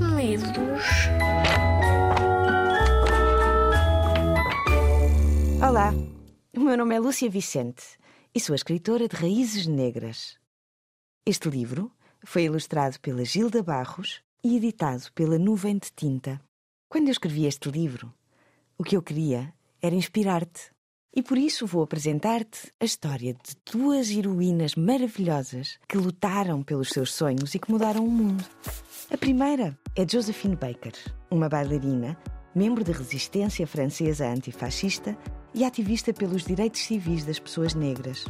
medos. Olá, o meu nome é Lúcia Vicente e sou escritora de Raízes Negras. Este livro foi ilustrado pela Gilda Barros e editado pela Nuvem de Tinta. Quando eu escrevi este livro, o que eu queria era inspirar-te. E por isso vou apresentar-te a história de duas heroínas maravilhosas que lutaram pelos seus sonhos e que mudaram o mundo. A primeira é Josephine Baker, uma bailarina, membro da resistência francesa antifascista e ativista pelos direitos civis das pessoas negras.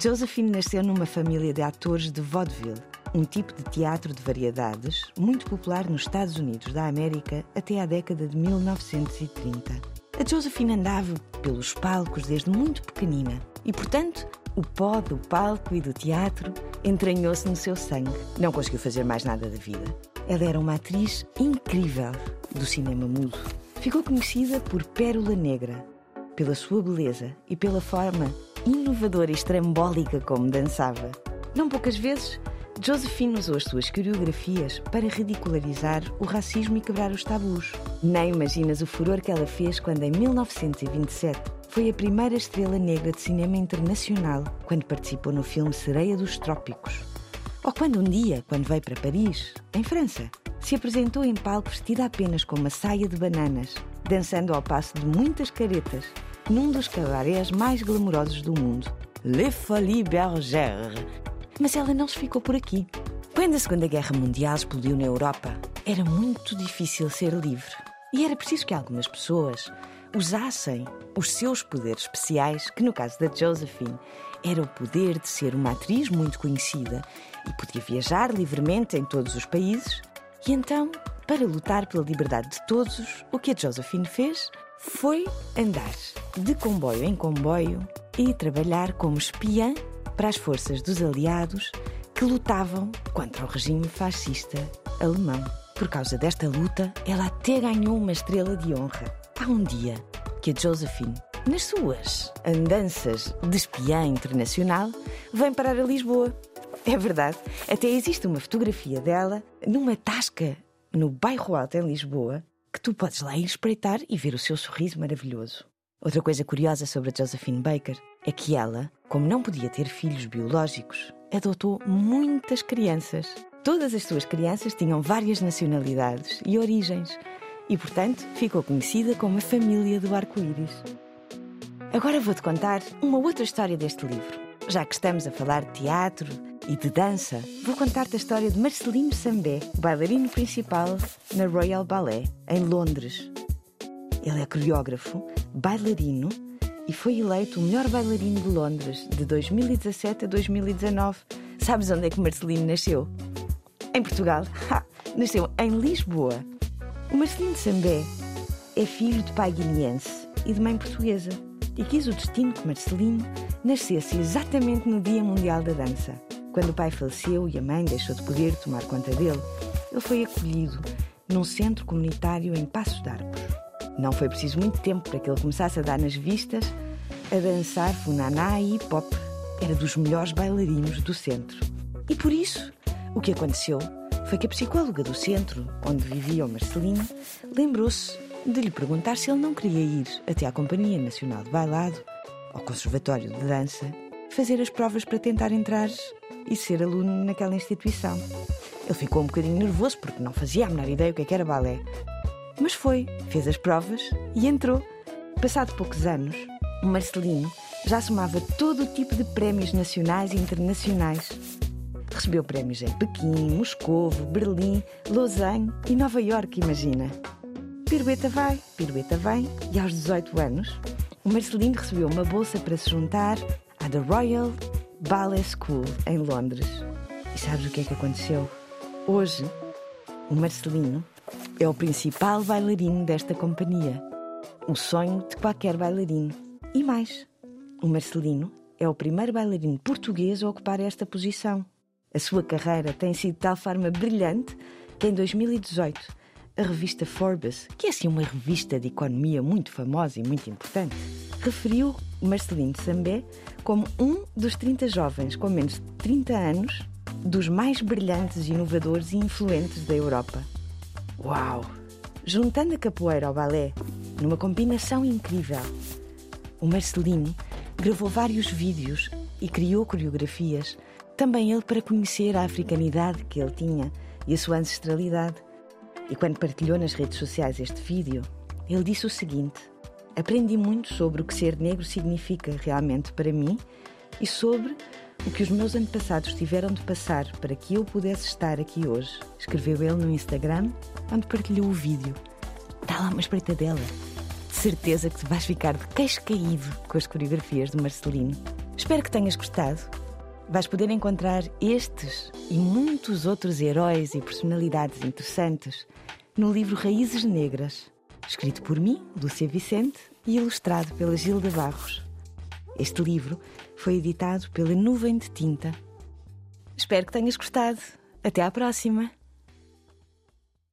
Josephine nasceu numa família de atores de vaudeville, um tipo de teatro de variedades muito popular nos Estados Unidos da América até a década de 1930. A Josephine andava pelos palcos desde muito pequenina e, portanto, o pó do palco e do teatro entranhou-se no seu sangue. Não conseguiu fazer mais nada da vida. Ela era uma atriz incrível do cinema mudo. Ficou conhecida por Pérola Negra, pela sua beleza e pela forma inovadora e estrambólica como dançava. Não poucas vezes Josephine usou as suas coreografias para ridicularizar o racismo e quebrar os tabus. Nem imaginas o furor que ela fez quando, em 1927, foi a primeira estrela negra de cinema internacional quando participou no filme Sereia dos Trópicos. Ou quando um dia, quando veio para Paris, em França, se apresentou em palco vestida apenas com uma saia de bananas, dançando ao passo de muitas caretas, num dos cabarés mais glamourosos do mundo, Le Folies Bergère, mas ela não se ficou por aqui. Quando a Segunda Guerra Mundial explodiu na Europa, era muito difícil ser livre. E era preciso que algumas pessoas usassem os seus poderes especiais, que no caso da Josephine era o poder de ser uma atriz muito conhecida e podia viajar livremente em todos os países. E então, para lutar pela liberdade de todos, o que a Josephine fez foi andar de comboio em comboio e trabalhar como espiã para as forças dos aliados que lutavam contra o regime fascista alemão. Por causa desta luta, ela até ganhou uma estrela de honra. Há um dia que a Josephine, nas suas andanças de espiã internacional, vem parar a Lisboa. É verdade, até existe uma fotografia dela numa tasca no bairro Alto em Lisboa que tu podes lá ir espreitar e ver o seu sorriso maravilhoso. Outra coisa curiosa sobre a Josephine Baker é que ela, como não podia ter filhos biológicos, adotou muitas crianças. Todas as suas crianças tinham várias nacionalidades e origens e, portanto, ficou conhecida como a família do arco-íris. Agora vou-te contar uma outra história deste livro. Já que estamos a falar de teatro e de dança, vou contar-te a história de Marcelino Sambé, bailarino principal na Royal Ballet, em Londres. Ele é coreógrafo, bailarino e foi eleito o melhor bailarino de Londres de 2017 a 2019. Sabes onde é que Marcelino nasceu? Em Portugal. Ha! Nasceu em Lisboa. O Marcelino Sambé é filho de pai guineense e de mãe portuguesa e quis o destino que Marcelino nascesse exatamente no Dia Mundial da Dança. Quando o pai faleceu e a mãe deixou de poder tomar conta dele, ele foi acolhido num centro comunitário em Passos de. Não foi preciso muito tempo para que ele começasse a dar nas vistas, a dançar funaná e hip hop. Era dos melhores bailarinos do centro. E por isso, o que aconteceu foi que a psicóloga do centro, onde vivia o Marcelino, lembrou-se de lhe perguntar se ele não queria ir até à Companhia Nacional de Bailado, ao Conservatório de Dança, fazer as provas para tentar entrar e ser aluno naquela instituição. Ele ficou um bocadinho nervoso porque não fazia a menor ideia o que, é que era balé. Mas foi, fez as provas e entrou. Passado poucos anos, o Marcelino já somava todo o tipo de prémios nacionais e internacionais. Recebeu prémios em Pequim, Moscovo, Berlim, Lausanne e Nova York, imagina. Pirueta vai, pirueta vem, e aos 18 anos, o Marcelino recebeu uma bolsa para se juntar à The Royal Ballet School, em Londres. E sabes o que é que aconteceu? Hoje, o Marcelino é o principal bailarino desta companhia. O sonho de qualquer bailarino. E mais, o Marcelino é o primeiro bailarino português a ocupar esta posição. A sua carreira tem sido de tal forma brilhante que em 2018 a revista Forbes, que é assim uma revista de economia muito famosa e muito importante, referiu Marcelino Sambé como um dos 30 jovens com menos de 30 anos dos mais brilhantes, inovadores e influentes da Europa. Uau! Juntando a capoeira ao balé, numa combinação incrível, o Marcelino gravou vários vídeos e criou coreografias, também ele para conhecer a africanidade que ele tinha e a sua ancestralidade. E quando partilhou nas redes sociais este vídeo, ele disse o seguinte: Aprendi muito sobre o que ser negro significa realmente para mim e sobre o que os meus antepassados tiveram de passar para que eu pudesse estar aqui hoje. Escreveu ele no Instagram, onde partilhou o vídeo. Dá lá uma espreitadela. De certeza que te vais ficar de queixo caído com as coreografias do Marcelino. Espero que tenhas gostado. Vais poder encontrar estes e muitos outros heróis e personalidades interessantes no livro Raízes Negras, escrito por mim, Lúcia Vicente, e ilustrado pela Gilda Barros. Este livro foi editado pela Nuvem de Tinta. Espero que tenhas gostado. Até à próxima!